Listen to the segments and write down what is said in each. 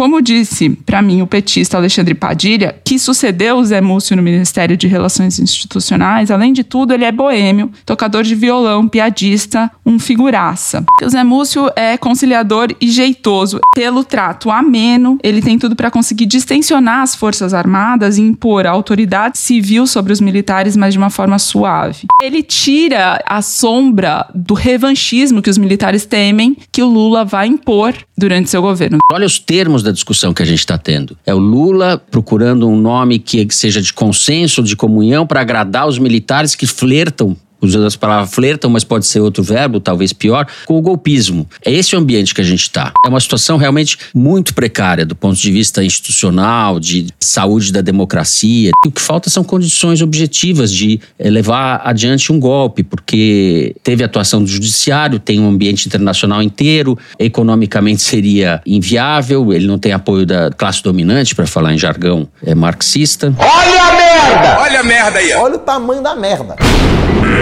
Como disse para mim o petista Alexandre Padilha, que sucedeu o Zé Múcio no Ministério de Relações Institucionais, além de tudo, ele é boêmio, tocador de violão, piadista, um figuraça. O Zé Múcio é conciliador e jeitoso. Pelo trato ameno, ele tem tudo para conseguir distensionar as Forças Armadas e impor a autoridade civil sobre os militares, mas de uma forma suave. Ele tira a sombra do revanchismo que os militares temem que o Lula vai impor durante seu governo. Olha os termos da discussão que a gente está tendo. É o Lula procurando um nome que seja de consenso, de comunhão, para agradar os militares que flertam usando as palavras flertam, mas pode ser outro verbo, talvez pior, com o golpismo. É esse o ambiente que a gente está. É uma situação realmente muito precária do ponto de vista institucional, de saúde da democracia. O que falta são condições objetivas de eh, levar adiante um golpe, porque teve atuação do judiciário, tem um ambiente internacional inteiro, economicamente seria inviável, ele não tem apoio da classe dominante, para falar em jargão é, marxista. Olha a merda! Olha a merda aí! Olha o tamanho da merda.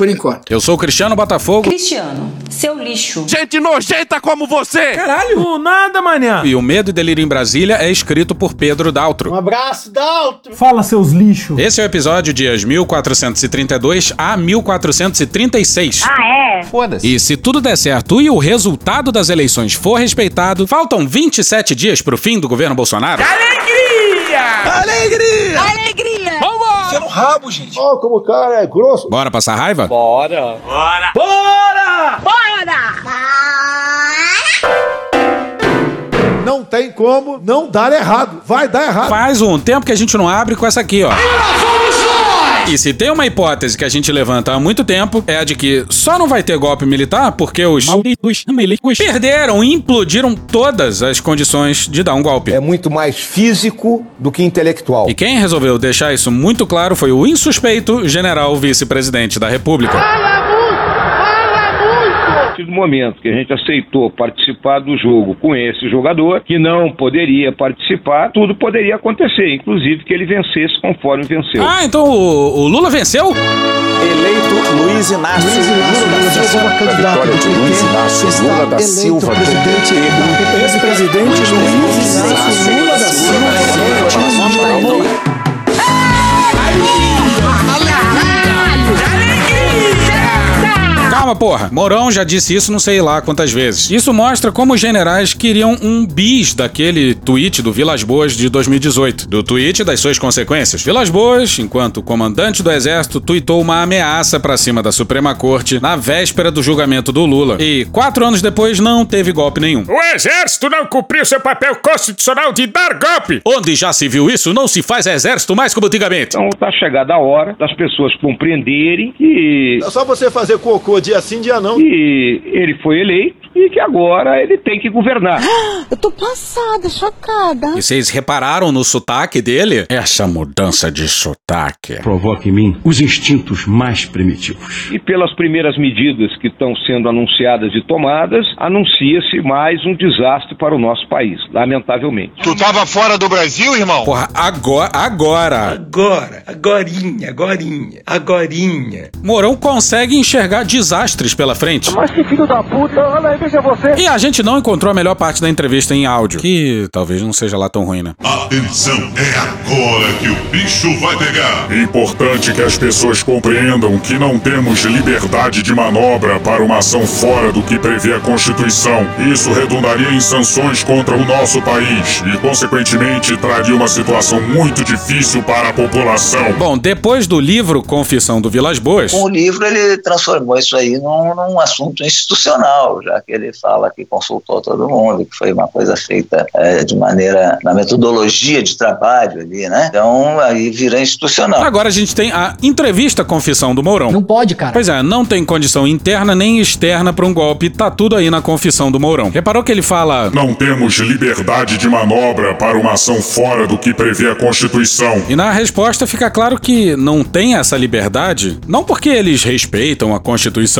Por enquanto. Eu sou o Cristiano Botafogo. Cristiano, seu lixo. Gente nojenta como você! Caralho! nada, manhã! E o Medo e Delírio em Brasília é escrito por Pedro Daltro. Um abraço, Daltro! Fala, seus lixos! Esse é o episódio dias 1432 a 1436. Ah, é? Foda-se. E se tudo der certo e o resultado das eleições for respeitado, faltam 27 dias pro fim do governo Bolsonaro. Alegria! Alegria! Alegria! Você no rabo, gente. Ó, como o cara é grosso. Bora passar raiva? Bora! Bora! Bora! Não tem como não dar errado. Vai dar errado. Faz um tempo que a gente não abre com essa aqui, ó. E se tem uma hipótese que a gente levanta há muito tempo, é a de que só não vai ter golpe militar porque os perderam e implodiram todas as condições de dar um golpe. É muito mais físico do que intelectual. E quem resolveu deixar isso muito claro foi o insuspeito general vice-presidente da República. Partir do momento que a gente aceitou participar do jogo com esse jogador, que não poderia participar, tudo poderia acontecer, inclusive que ele vencesse conforme venceu. Ah, então o, o Lula venceu? Eleito Luiz Inácio Lula da Silva. Vitória de Luiz Inácio Lula da Silva do PT. Ex-presidente Luiz Inácio Lula da Silva. Calma, porra. Mourão já disse isso não sei lá quantas vezes. Isso mostra como os generais queriam um bis daquele tweet do Vilas Boas de 2018. Do tweet das suas consequências. Vilas Boas, enquanto comandante do exército, tweetou uma ameaça pra cima da Suprema Corte na véspera do julgamento do Lula. E quatro anos depois não teve golpe nenhum. O exército não cumpriu seu papel constitucional de dar golpe. Onde já se viu isso, não se faz exército mais como antigamente. Então está chegada a hora das pessoas compreenderem que, É só você fazer cocô dia sim, dia não. que ele foi eleito e que agora ele tem que governar. Eu tô passada, chocada. E vocês repararam no sotaque dele? Essa mudança de sotaque. Provoca em mim os instintos mais primitivos. E pelas primeiras medidas que estão sendo anunciadas e tomadas, anuncia-se mais um desastre para o nosso país, lamentavelmente. Tu tava fora do Brasil, irmão? Porra, agora, agora. Agora, agorinha, agorinha, agorinha. Mourão consegue enxergar desastres pela frente. Mas que filho da puta, olha aí, veja você. E a gente não encontrou a melhor parte da entrevista em áudio, que talvez não seja lá tão ruim, né? Atenção, é agora que o bicho vai pegar. Importante que as pessoas compreendam que não temos liberdade de manobra para uma ação fora do que prevê a Constituição. Isso redundaria em sanções contra o nosso país e, consequentemente, traria uma situação muito difícil para a população. Bom, depois do livro Confissão do Vilas Boas, Com o livro ele transformou isso aí num, num assunto institucional, já que que ele fala que consultou todo mundo, que foi uma coisa feita é, de maneira, na metodologia de trabalho ali, né? Então aí vira institucional. Agora a gente tem a entrevista confissão do Mourão. Não pode, cara. Pois é, não tem condição interna nem externa para um golpe, tá tudo aí na confissão do Mourão. Reparou que ele fala: Não temos liberdade de manobra para uma ação fora do que prevê a Constituição. E na resposta fica claro que não tem essa liberdade, não porque eles respeitam a Constituição.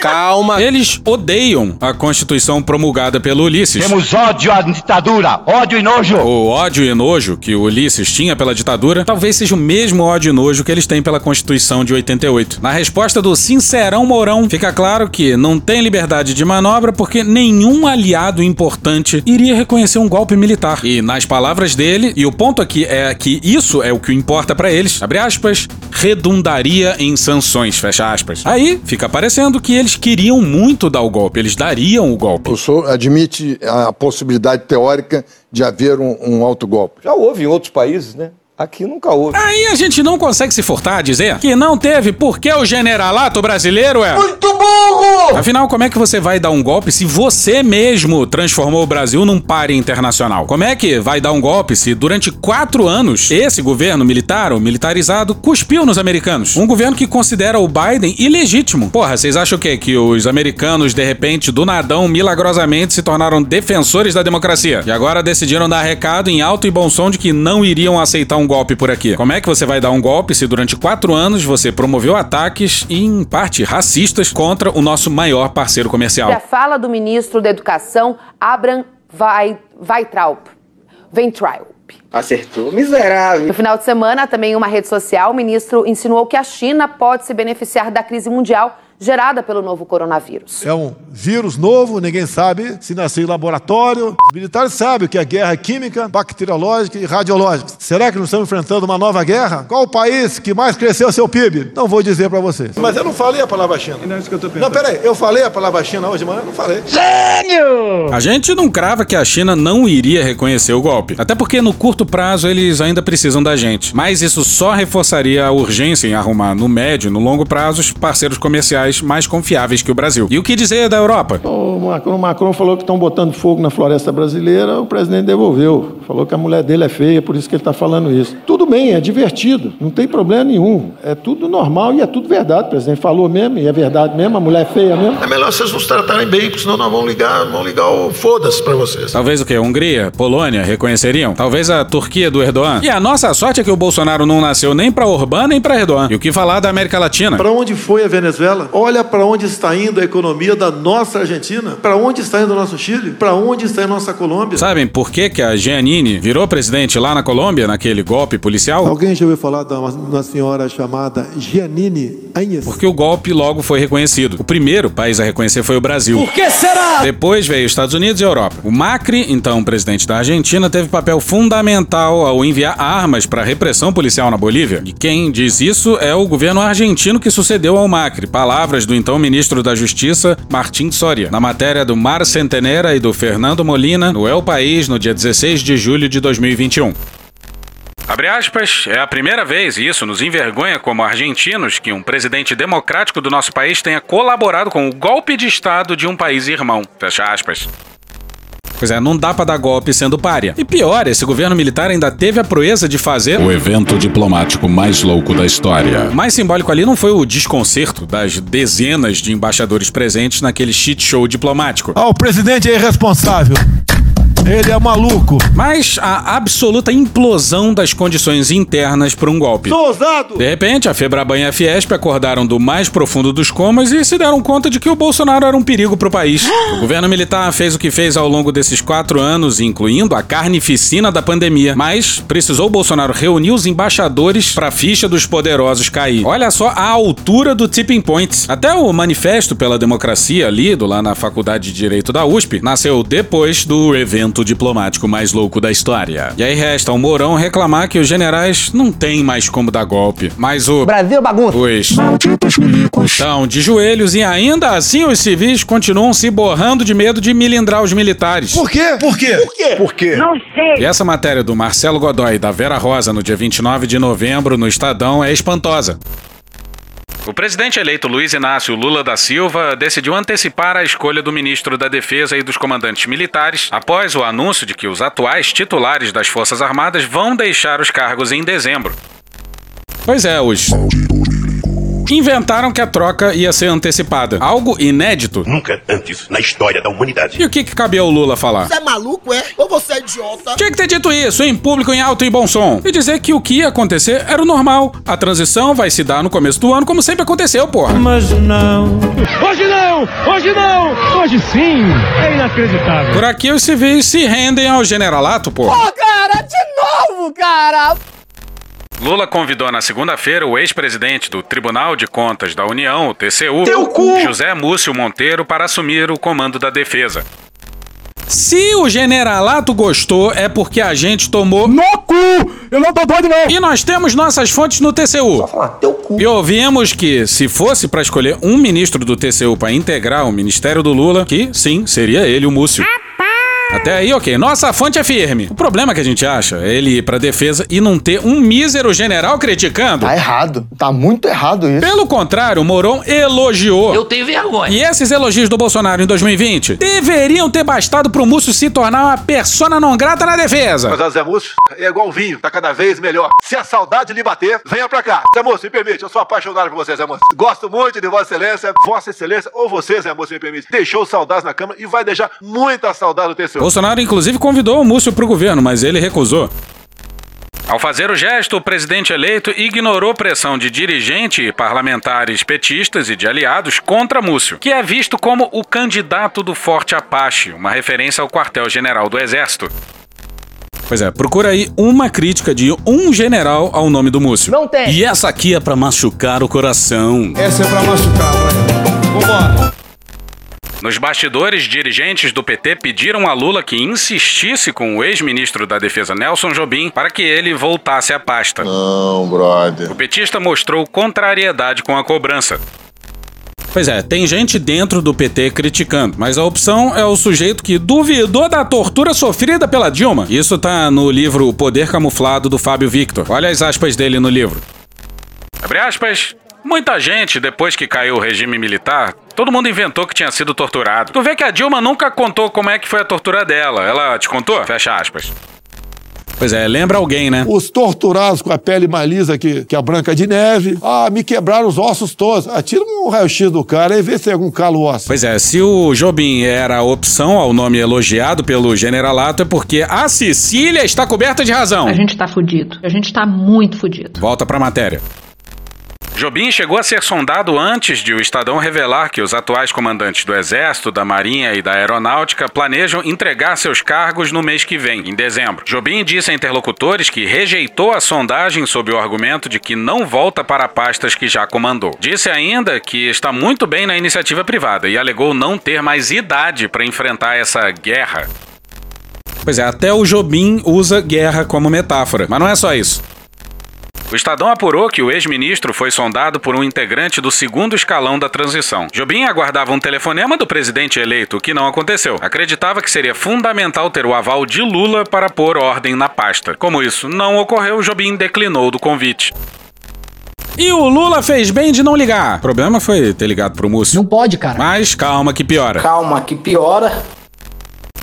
Calma. Eles odeiam a Constituição promulgada pelo Ulisses. Temos ódio à ditadura, ódio e nojo. O ódio e nojo que o Ulisses tinha pela ditadura talvez seja o mesmo ódio e nojo que eles têm pela Constituição de 88. Na resposta do Sincerão Mourão, fica claro que não tem liberdade de manobra porque nenhum aliado importante iria reconhecer um golpe militar. E nas palavras dele, e o ponto aqui é que isso é o que importa para eles, abre aspas, redundaria em sanções, fecha aspas. Aí fica parecendo que eles queriam muito dar o golpe, eles dariam o golpe. O senhor admite a possibilidade teórica de haver um, um autogolpe? Já houve em outros países, né? Aqui nunca houve. Aí a gente não consegue se furtar a dizer que não teve porque o generalato brasileiro é. Muito burro! Afinal, como é que você vai dar um golpe se você mesmo transformou o Brasil num páreo internacional? Como é que vai dar um golpe se durante quatro anos esse governo militar ou militarizado cuspiu nos americanos? Um governo que considera o Biden ilegítimo. Porra, vocês acham o quê? Que os americanos, de repente, do nadão, milagrosamente se tornaram defensores da democracia e agora decidiram dar recado em alto e bom som de que não iriam aceitar um golpe por aqui. Como é que você vai dar um golpe se durante quatro anos você promoveu ataques, em parte racistas, contra o nosso maior parceiro comercial? A fala do ministro da Educação, Abraham Weitraub. Weintraub. Acertou, miserável. No final de semana, também em uma rede social, o ministro insinuou que a China pode se beneficiar da crise mundial gerada pelo novo coronavírus. É um vírus novo, ninguém sabe se nasceu em laboratório. Os militares sabem que a guerra é química, bacteriológica e radiológica. Será que nós estamos enfrentando uma nova guerra? Qual o país que mais cresceu seu PIB? Não vou dizer para vocês. Mas eu não falei a palavra China. Não é isso que eu tô pensando. Não, peraí, eu falei a palavra China hoje de manhã? Não falei. Gênio! A gente não crava que a China não iria reconhecer o golpe. Até porque no curto prazo eles ainda precisam da gente. Mas isso só reforçaria a urgência em arrumar no médio e no longo prazo os parceiros comerciais mais confiáveis que o Brasil. E o que dizer da Europa? O Macron, o Macron falou que estão botando fogo na floresta brasileira, o presidente devolveu. Falou que a mulher dele é feia, por isso que ele está falando isso. Tudo bem, é divertido, não tem problema nenhum. É tudo normal e é tudo verdade. O presidente falou mesmo, e é verdade mesmo, a mulher é feia mesmo. É melhor vocês nos tratarem bem, porque senão nós vamos ligar, vamos ligar o foda-se para vocês. Talvez o que? Hungria, Polônia reconheceriam? Talvez a Turquia do Erdogan? E a nossa sorte é que o Bolsonaro não nasceu nem para Orbán nem para Erdogan. E o que falar da América Latina? Para onde foi a Venezuela? Olha para onde está indo a economia da nossa Argentina, para onde está indo o nosso Chile, para onde está indo a nossa Colômbia. Sabem por que, que a Giannini virou presidente lá na Colômbia, naquele golpe policial? Alguém já ouviu falar de uma, uma senhora chamada Giannini Anhes? Porque o golpe logo foi reconhecido. O primeiro país a reconhecer foi o Brasil. Por que será? Depois veio Estados Unidos e Europa. O Macri, então presidente da Argentina, teve papel fundamental ao enviar armas para a repressão policial na Bolívia. E quem diz isso é o governo argentino que sucedeu ao Macri. Palavras do então ministro da Justiça, Martim Soria, na matéria do Mar Centenera e do Fernando Molina, no El País, no dia 16 de julho de 2021. Abre aspas, é a primeira vez, e isso nos envergonha como argentinos, que um presidente democrático do nosso país tenha colaborado com o golpe de Estado de um país irmão. Fecha aspas. Pois é, não dá pra dar golpe sendo párea. E pior, esse governo militar ainda teve a proeza de fazer o evento diplomático mais louco da história. Mais simbólico ali não foi o desconcerto das dezenas de embaixadores presentes naquele shit show diplomático. Ah, o presidente é irresponsável. Ele é maluco. Mas a absoluta implosão das condições internas para um golpe. Sou ousado! De repente, a Febraban e a Fiesp acordaram do mais profundo dos comas e se deram conta de que o Bolsonaro era um perigo para o país. O governo militar fez o que fez ao longo desses quatro anos, incluindo a carnificina da pandemia. Mas precisou o Bolsonaro reunir os embaixadores para a ficha dos poderosos cair. Olha só a altura do tipping point. Até o Manifesto pela Democracia, lido lá na Faculdade de Direito da USP, nasceu depois do evento diplomático mais louco da história. E aí resta ao Mourão reclamar que os generais não têm mais como dar golpe. Mas o. Brasil bagunça. Os. Estão de joelhos e ainda assim os civis continuam se borrando de medo de milindrar os militares. Por quê? Por quê? Por quê? Por quê? Não sei. E essa matéria do Marcelo Godoy e da Vera Rosa no dia 29 de novembro no Estadão é espantosa. O presidente eleito Luiz Inácio Lula da Silva decidiu antecipar a escolha do ministro da Defesa e dos comandantes militares após o anúncio de que os atuais titulares das Forças Armadas vão deixar os cargos em dezembro. Pois é, os inventaram que a troca ia ser antecipada. Algo inédito. Nunca antes na história da humanidade. E o que, que cabia ao Lula falar? Você é maluco, é? Ou você é idiota? Tinha que ter dito isso em público, em alto e bom som. E dizer que o que ia acontecer era o normal. A transição vai se dar no começo do ano, como sempre aconteceu, porra. Mas não. Hoje não! Hoje não! Hoje sim! É inacreditável. Por aqui os civis se rendem ao generalato, porra. Pô, cara, de novo, cara! Lula convidou na segunda-feira o ex-presidente do Tribunal de Contas da União, o TCU, Teu cu! José Múcio Monteiro, para assumir o comando da defesa. Se o generalato gostou, é porque a gente tomou no cu! Eu não tô doido, não! E nós temos nossas fontes no TCU. Só falar teu cu. E ouvimos que, se fosse para escolher um ministro do TCU para integrar o ministério do Lula, que sim, seria ele, o Múcio. Até aí, ok. Nossa fonte é firme. O problema que a gente acha é ele ir pra defesa e não ter um mísero general criticando. Tá errado. Tá muito errado isso. Pelo contrário, o Moron elogiou. Eu tenho vergonha. E esses elogios do Bolsonaro em 2020 deveriam ter bastado pro Múcio se tornar uma persona não grata na defesa. Mas, Zé Múcio, é igual vinho, tá cada vez melhor. Se a saudade lhe bater, venha pra cá. Zé Múcio, me permite, eu sou apaixonado por você, Zé Múcio. Gosto muito de Vossa Excelência, Vossa Excelência, ou você, Zé Múcio, me permite. Deixou saudades na Câmara e vai deixar muita saudade no TCU. Bolsonaro, inclusive, convidou o Múcio pro governo, mas ele recusou. Ao fazer o gesto, o presidente eleito ignorou pressão de dirigente e parlamentares petistas e de aliados contra Múcio, que é visto como o candidato do Forte Apache, uma referência ao quartel-general do Exército. Pois é, procura aí uma crítica de um general ao nome do Múcio. Não tem. E essa aqui é pra machucar o coração. Essa é pra machucar, vai. Vambora. Nos bastidores, dirigentes do PT pediram a Lula que insistisse com o ex-ministro da Defesa Nelson Jobim para que ele voltasse à pasta. Não, brother. O petista mostrou contrariedade com a cobrança. Pois é, tem gente dentro do PT criticando, mas a opção é o sujeito que duvidou da tortura sofrida pela Dilma. Isso tá no livro O Poder Camuflado do Fábio Victor. Olha as aspas dele no livro. Abre aspas. Muita gente, depois que caiu o regime militar, todo mundo inventou que tinha sido torturado. Tu vê que a Dilma nunca contou como é que foi a tortura dela. Ela te contou? Fecha aspas. Pois é, lembra alguém, né? Os torturados com a pele mais lisa que, que a Branca de Neve. Ah, me quebraram os ossos todos. Atira um raio-x do cara e vê se tem algum calo ósseo. Pois é, se o Jobim era a opção ao nome elogiado pelo generalato, é porque a Sicília está coberta de razão. A gente tá fudido. A gente tá muito fudido. Volta pra matéria. Jobim chegou a ser sondado antes de o Estadão revelar que os atuais comandantes do Exército, da Marinha e da Aeronáutica planejam entregar seus cargos no mês que vem, em dezembro. Jobim disse a interlocutores que rejeitou a sondagem sob o argumento de que não volta para pastas que já comandou. Disse ainda que está muito bem na iniciativa privada e alegou não ter mais idade para enfrentar essa guerra. Pois é, até o Jobim usa guerra como metáfora, mas não é só isso. O Estadão apurou que o ex-ministro foi sondado por um integrante do segundo escalão da transição. Jobim aguardava um telefonema do presidente eleito, o que não aconteceu. Acreditava que seria fundamental ter o aval de Lula para pôr ordem na pasta. Como isso não ocorreu, Jobim declinou do convite. E o Lula fez bem de não ligar. O problema foi ter ligado pro Múcio. Não pode, cara. Mas calma que piora. Calma, que piora.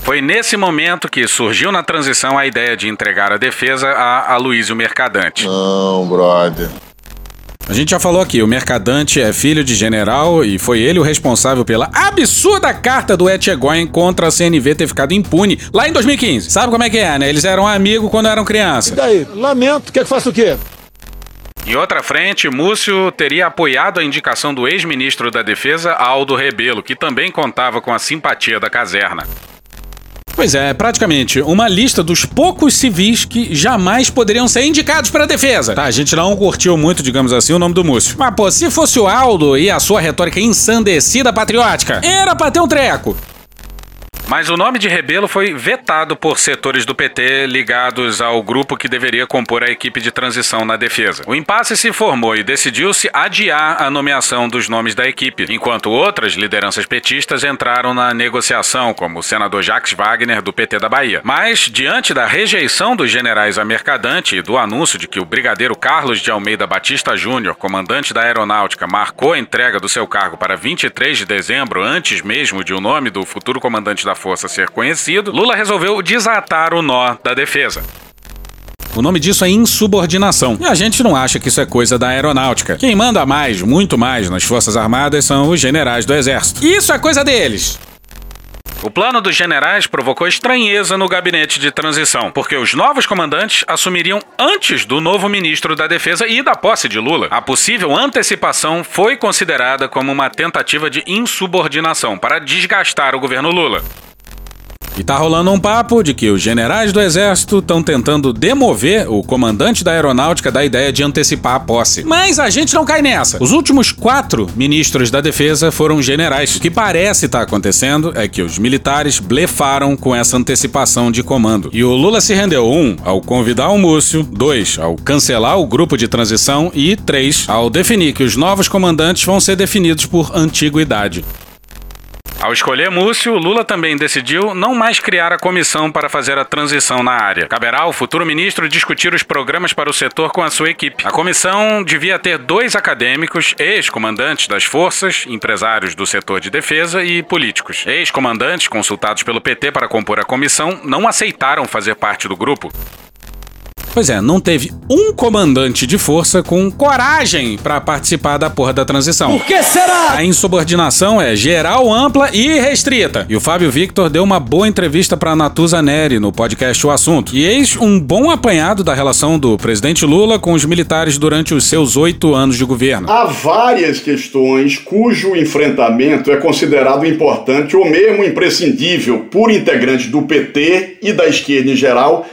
Foi nesse momento que surgiu na transição a ideia de entregar a defesa a Aloysio Mercadante. Não, brother. A gente já falou aqui, o Mercadante é filho de general e foi ele o responsável pela absurda carta do Etchegóin contra a CNV ter ficado impune lá em 2015. Sabe como é que é, né? Eles eram amigos quando eram criança. E daí? Lamento. Quer que faça o quê? Em outra frente, Múcio teria apoiado a indicação do ex-ministro da Defesa, Aldo Rebelo, que também contava com a simpatia da caserna. Pois é, praticamente uma lista dos poucos civis que jamais poderiam ser indicados para a defesa. Tá, a gente não curtiu muito, digamos assim, o nome do Múcio. Mas, pô, se fosse o Aldo e a sua retórica ensandecida patriótica, era pra ter um treco. Mas o nome de Rebelo foi vetado por setores do PT ligados ao grupo que deveria compor a equipe de transição na defesa. O impasse se formou e decidiu-se adiar a nomeação dos nomes da equipe, enquanto outras lideranças petistas entraram na negociação, como o senador Jacques Wagner, do PT da Bahia. Mas, diante da rejeição dos generais a Mercadante e do anúncio de que o brigadeiro Carlos de Almeida Batista Júnior, comandante da aeronáutica, marcou a entrega do seu cargo para 23 de dezembro, antes mesmo de o nome do futuro comandante da força ser conhecido, Lula resolveu desatar o nó da defesa. O nome disso é insubordinação. E a gente não acha que isso é coisa da aeronáutica. Quem manda mais, muito mais, nas Forças Armadas são os generais do Exército. Isso é coisa deles. O plano dos generais provocou estranheza no gabinete de transição, porque os novos comandantes assumiriam antes do novo ministro da Defesa e da posse de Lula. A possível antecipação foi considerada como uma tentativa de insubordinação para desgastar o governo Lula. E tá rolando um papo de que os generais do exército estão tentando demover o comandante da aeronáutica da ideia de antecipar a posse. Mas a gente não cai nessa. Os últimos quatro ministros da defesa foram generais. O que parece estar tá acontecendo é que os militares blefaram com essa antecipação de comando. E o Lula se rendeu, um, ao convidar o Múcio, dois, ao cancelar o grupo de transição e três, ao definir que os novos comandantes vão ser definidos por antiguidade. Ao escolher Múcio, Lula também decidiu não mais criar a comissão para fazer a transição na área. Caberá ao futuro ministro discutir os programas para o setor com a sua equipe. A comissão devia ter dois acadêmicos, ex-comandantes das forças, empresários do setor de defesa e políticos. Ex-comandantes consultados pelo PT para compor a comissão não aceitaram fazer parte do grupo. Pois é, não teve um comandante de força com coragem para participar da porra da transição. Por que será? A insubordinação é geral, ampla e restrita. E o Fábio Victor deu uma boa entrevista para Natuza Neri no podcast O Assunto. E eis um bom apanhado da relação do presidente Lula com os militares durante os seus oito anos de governo. Há várias questões cujo enfrentamento é considerado importante ou mesmo imprescindível por integrantes do PT e da esquerda em geral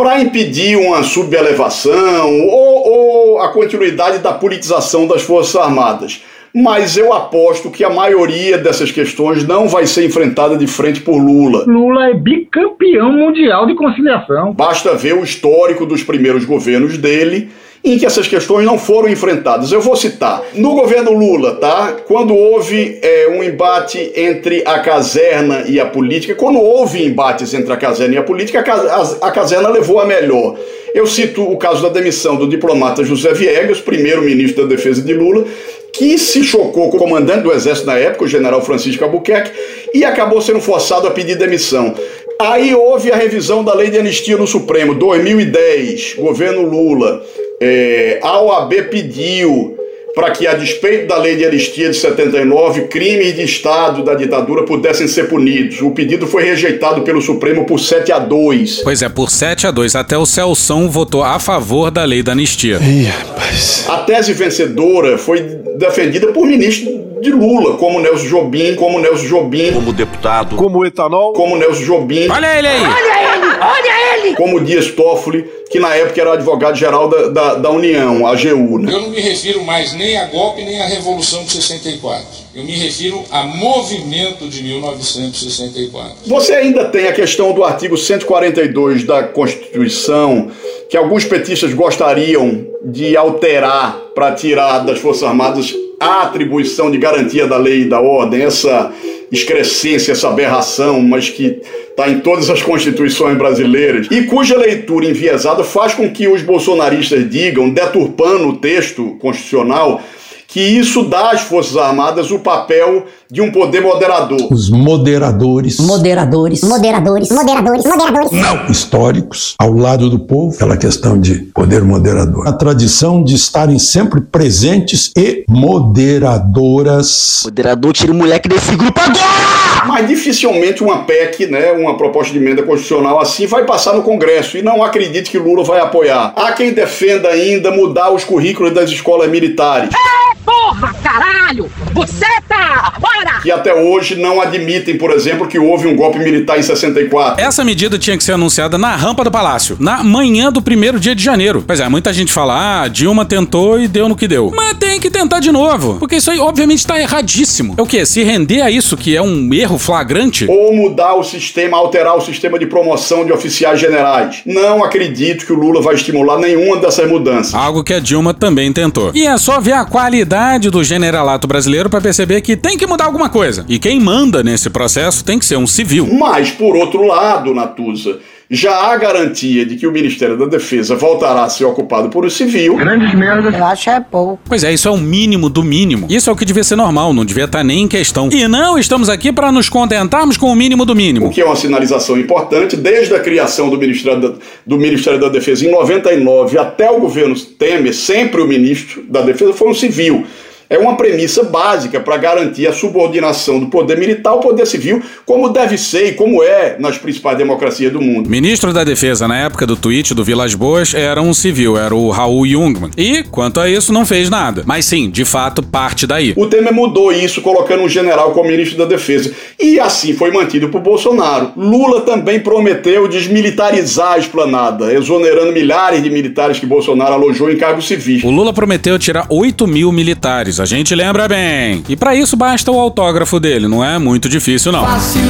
para impedir uma subelevação ou, ou, a continuidade da politização das Forças Armadas. Mas eu aposto que a maioria dessas questões não vai ser enfrentada de frente por Lula. Lula é bicampeão mundial de conciliação. Basta ver o histórico dos primeiros governos dele em que essas questões não foram enfrentadas. Eu vou citar. No governo Lula, tá? Quando houve é, um embate entre a caserna e a política, quando houve embates entre a caserna e a política, a, caserna levou a melhor. Eu cito o caso da demissão do diplomata José Viegas, primeiro ministro da Defesa de Lula, que se chocou com o comandante do Exército na época, o general Francisco Albuquerque, e acabou sendo forçado a pedir demissão. Aí houve a revisão da lei de anistia no Supremo, 2010, governo Lula. É, a OAB pediu para que, a despeito da lei de anistia de 79, crimes de Estado da ditadura pudessem ser punidos. O pedido foi rejeitado pelo Supremo por 7 a 2. Pois é, por 7 a 2. Até o Celção votou a favor da lei da anistia. Ih, rapaz. A tese vencedora foi defendida por ministros de Lula, como Nelson Jobim, como Nelson Jobim. Como deputado. Como etanol. Como Nelson Jobim. Olha ele aí! Olha ele! Olha ele! Como Dias Toffoli, que na época era advogado-geral da, da, da, União, a AGU. Né? Eu não me refiro mais nem a golpe nem a Revolução de 64. Eu me refiro a movimento de 1964. Você ainda tem a questão do artigo 142 da Constituição, que alguns petistas gostariam de alterar para tirar das Forças Armadas a atribuição de garantia da lei e da ordem, essa excrescência, essa aberração, mas que está em todas as constituições brasileiras, e cuja leitura enviesada faz com que os bolsonaristas digam, deturpando o texto constitucional, que isso dá às Forças Armadas o papel de um poder moderador. Os moderadores. Moderadores. Moderadores. Moderadores. Moderadores. Não. Históricos, ao lado do povo, aquela questão de poder moderador. A tradição de estarem sempre presentes e moderadoras. Moderador, tira o moleque desse grupo agora! Dificilmente uma PEC, né, uma proposta de emenda constitucional assim, vai passar no Congresso. E não acredite que Lula vai apoiar. Há quem defenda ainda mudar os currículos das escolas militares. É, porra, caralho! Você tá! Bora! que até hoje não admitem, por exemplo, que houve um golpe militar em 64. Essa medida tinha que ser anunciada na rampa do palácio, na manhã do primeiro dia de janeiro. Pois é, muita gente fala, ah, Dilma tentou e deu no que deu. Mas tem que tentar de novo, porque isso aí obviamente tá erradíssimo. É o quê? Se render a isso que é um erro flagrante? Ou mudar o sistema, alterar o sistema de promoção de oficiais generais. Não acredito que o Lula vai estimular nenhuma dessas mudanças. Algo que a Dilma também tentou. E é só ver a qualidade do generalato brasileiro para perceber que tem que mudar alguma coisa. E quem manda nesse processo tem que ser um civil. Mas, por outro lado, Natuza, já há garantia de que o Ministério da Defesa voltará a ser ocupado por um civil. Grandes merdas. Eu acho é pouco. Pois é, isso é o mínimo do mínimo. Isso é o que devia ser normal, não devia estar nem em questão. E não estamos aqui para nos contentarmos com o mínimo do mínimo. O que é uma sinalização importante, desde a criação do Ministério da, do Ministério da Defesa em 99 até o governo Temer, sempre o ministro da Defesa foi um civil é uma premissa básica para garantir a subordinação do poder militar ao poder civil, como deve ser e como é nas principais democracias do mundo. Ministro da Defesa na época do tweet do Vilas Boas era um civil, era o Raul Jungmann. E, quanto a isso, não fez nada. Mas sim, de fato, parte daí. O Temer mudou isso, colocando um general como ministro da Defesa. E assim foi mantido por Bolsonaro. Lula também prometeu desmilitarizar a esplanada, exonerando milhares de militares que Bolsonaro alojou em cargos civis. O Lula prometeu tirar 8 mil militares a gente lembra bem. E para isso basta o autógrafo dele, não é muito difícil não. Fácil,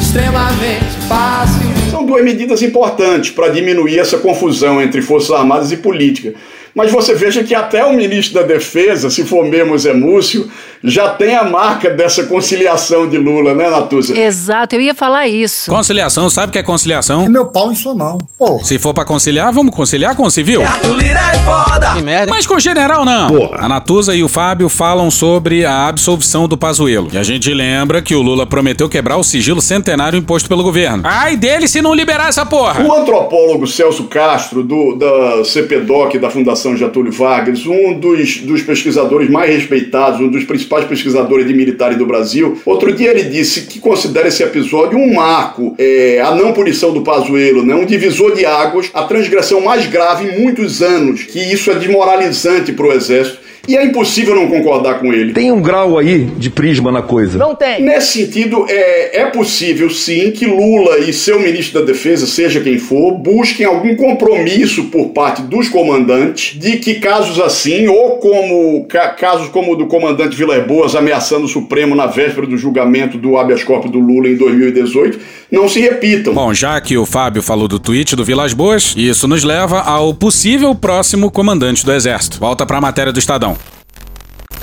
extremamente fácil. São duas medidas importantes para diminuir essa confusão entre Forças Armadas e política. Mas você veja que até o ministro da Defesa, se for mesmo Zé Múcio, já tem a marca dessa conciliação de Lula, né, Natuza? Exato, eu ia falar isso. Conciliação, sabe o que é conciliação? É meu pau em sua mão. Pô. Se for pra conciliar, vamos conciliar com o civil? é foda. Que merda. Mas com o general não. Porra. A Natuza e o Fábio falam sobre a absolvição do Pazuello. E a gente lembra que o Lula prometeu quebrar o sigilo centenário imposto pelo governo. Ai dele se não liberar essa porra. O antropólogo Celso Castro, do, da CPDOC, da Fundação Getúlio Vargas, um dos, dos pesquisadores mais respeitados, um dos principais pesquisadores de militares do Brasil, outro dia ele disse que considera esse episódio um marco, é, a não punição do Pazuello, né, um divisor de águas, a transgressão mais grave em muitos anos, que isso é desmoralizante para o Exército. E é impossível não concordar com ele. Tem um grau aí de prisma na coisa. Não tem. Nesse sentido, é, é possível sim que Lula e seu ministro da Defesa, seja quem for, busquem algum compromisso por parte dos comandantes de que casos assim, ou como ca, casos como o do comandante Vilas Boas ameaçando o Supremo na véspera do julgamento do habeas corpus do Lula em 2018, não se repitam. Bom, já que o Fábio falou do tweet do Vilas Boas, isso nos leva ao possível próximo comandante do Exército. Volta para a matéria do Estadão.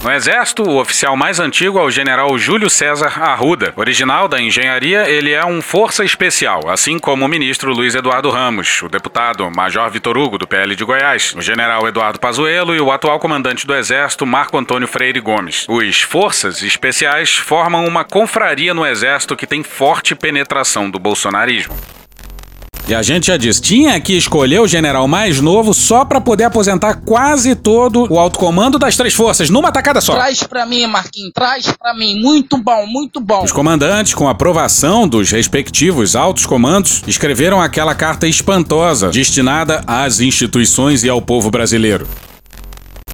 No Exército, o oficial mais antigo é o general Júlio César Arruda. Original da engenharia, ele é um força especial, assim como o ministro Luiz Eduardo Ramos, o deputado Major Vitor Hugo, do PL de Goiás, o general Eduardo Pazuello e o atual comandante do Exército, Marco Antônio Freire Gomes. Os forças especiais formam uma confraria no Exército que tem forte penetração do bolsonarismo. E a gente já disse, tinha que escolher o general mais novo só para poder aposentar quase todo o alto comando das três forças numa tacada só. Traz pra mim, Marquinhos, traz pra mim. Muito bom, muito bom. Os comandantes, com aprovação dos respectivos altos comandos, escreveram aquela carta espantosa destinada às instituições e ao povo brasileiro.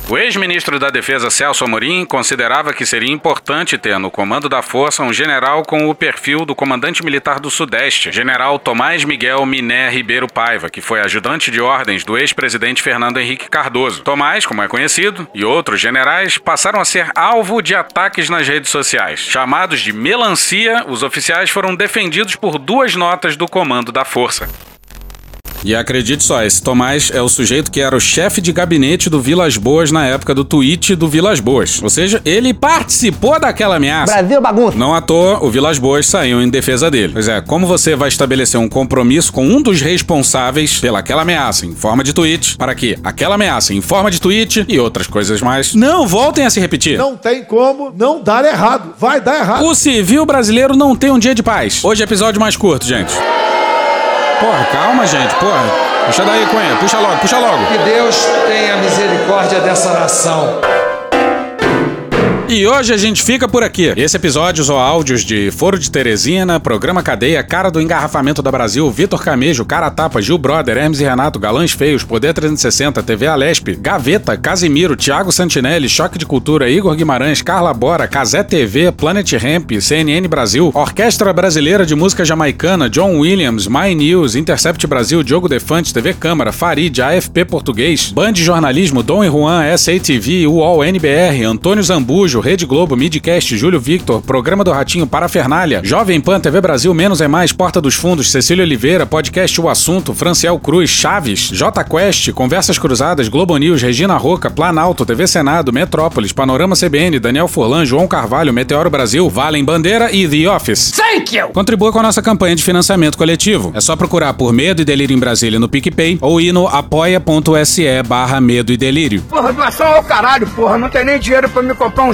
O ex-ministro da Defesa Celso Amorim considerava que seria importante ter no comando da força um general com o perfil do comandante militar do Sudeste, general Tomás Miguel Miné Ribeiro Paiva, que foi ajudante de ordens do ex-presidente Fernando Henrique Cardoso. Tomás, como é conhecido, e outros generais passaram a ser alvo de ataques nas redes sociais. Chamados de melancia, os oficiais foram defendidos por duas notas do comando da força. E acredite só, esse Tomás é o sujeito que era o chefe de gabinete do Vilas Boas na época do tweet do Vilas Boas. Ou seja, ele participou daquela ameaça. Brasil bagunça. Não à toa, o Vilas Boas saiu em defesa dele. Pois é, como você vai estabelecer um compromisso com um dos responsáveis pelaquela ameaça em forma de tweet, para que aquela ameaça em forma de tweet e outras coisas mais não voltem a se repetir? Não tem como não dar errado. Vai dar errado. O civil brasileiro não tem um dia de paz. Hoje é episódio mais curto, gente. Porra, calma, gente, porra. Puxa daí, Cunha, puxa logo, puxa logo. Que Deus tenha misericórdia dessa nação. E hoje a gente fica por aqui. Esse episódio usou áudios de Foro de Teresina, Programa Cadeia, Cara do Engarrafamento da Brasil, Vitor Camejo, Cara Tapa, Gil Brother, Hermes e Renato, Galãs Feios, Poder 360, TV Alesp, Gaveta, Casimiro, Thiago Santinelli, Choque de Cultura, Igor Guimarães, Carla Bora, Casé TV, Planet Ramp, CNN Brasil, Orquestra Brasileira de Música Jamaicana, John Williams, My News, Intercept Brasil, Diogo Defante, TV Câmara, Farid, AFP Português, Band Jornalismo, Dom e Juan, SATV, UOL NBR, Antônio Zambujo, Rede Globo, Midcast, Júlio Victor, Programa do Ratinho, Parafernália, Jovem Pan, TV Brasil, Menos é Mais, Porta dos Fundos, Cecília Oliveira, Podcast O Assunto, Franciel Cruz, Chaves, J Quest, Conversas Cruzadas, Globo News, Regina Roca, Planalto, TV Senado, Metrópolis, Panorama CBN, Daniel Furlan, João Carvalho, Meteoro Brasil, Valem Bandeira e The Office. Thank you! Contribua com a nossa campanha de financiamento coletivo. É só procurar por Medo e Delírio em Brasília no PicPay ou ir no apoia.se barra Medo e Delírio. Porra, doação ao caralho, porra. Não tem nem dinheiro pra me comprar um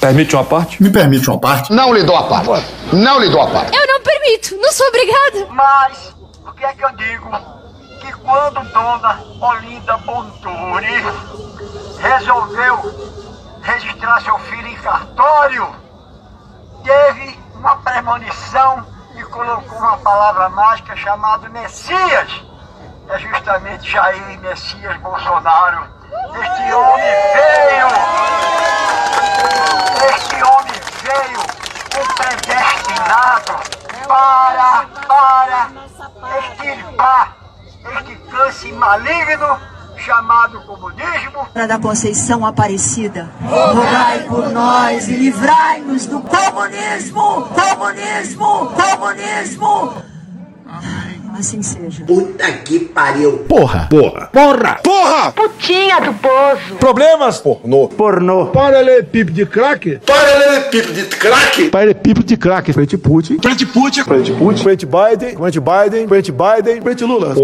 Permite uma parte? Me permite uma parte? Não lhe dou a parte. Não lhe dou a parte. Eu não permito, não sou obrigada. Mas, o que é que eu digo? Que quando Dona Olinda Bonturi resolveu registrar seu filho em cartório, teve uma premonição e colocou uma palavra mágica chamada Messias. É justamente Jair Messias Bolsonaro. Este homem veio, este homem veio um predestinado para, para extirpar câncer maligno chamado comunismo. da Conceição Aparecida, rogai por nós e livrai-nos do comunismo, comunismo, comunismo. Assim seja. Puta que pariu. Porra. Porra. Porra. Porra. Putinha do poço. Problemas? Pornô. Pornô. Paralelepípedo de crack? Paralelepípedo de crack. Paralelepípedo de crack. Frente Putin. Frente Putin. Frente Putin. Frente Biden. Frente Biden. Frente Biden. Frente Lula.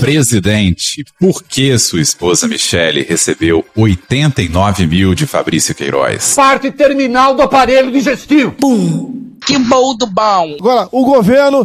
Presidente, por que sua esposa Michele recebeu 89 mil de Fabrício Queiroz? Parte terminal do aparelho digestivo. Que bom do bom. Agora, o governo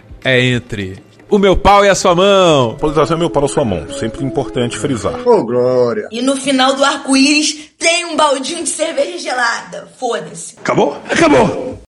é entre o meu pau e a sua mão. Polarização é meu para a sua mão. Sempre importante frisar. Ô, Glória. E no final do arco-íris tem um baldinho de cerveja gelada. Foda-se. Acabou? Acabou.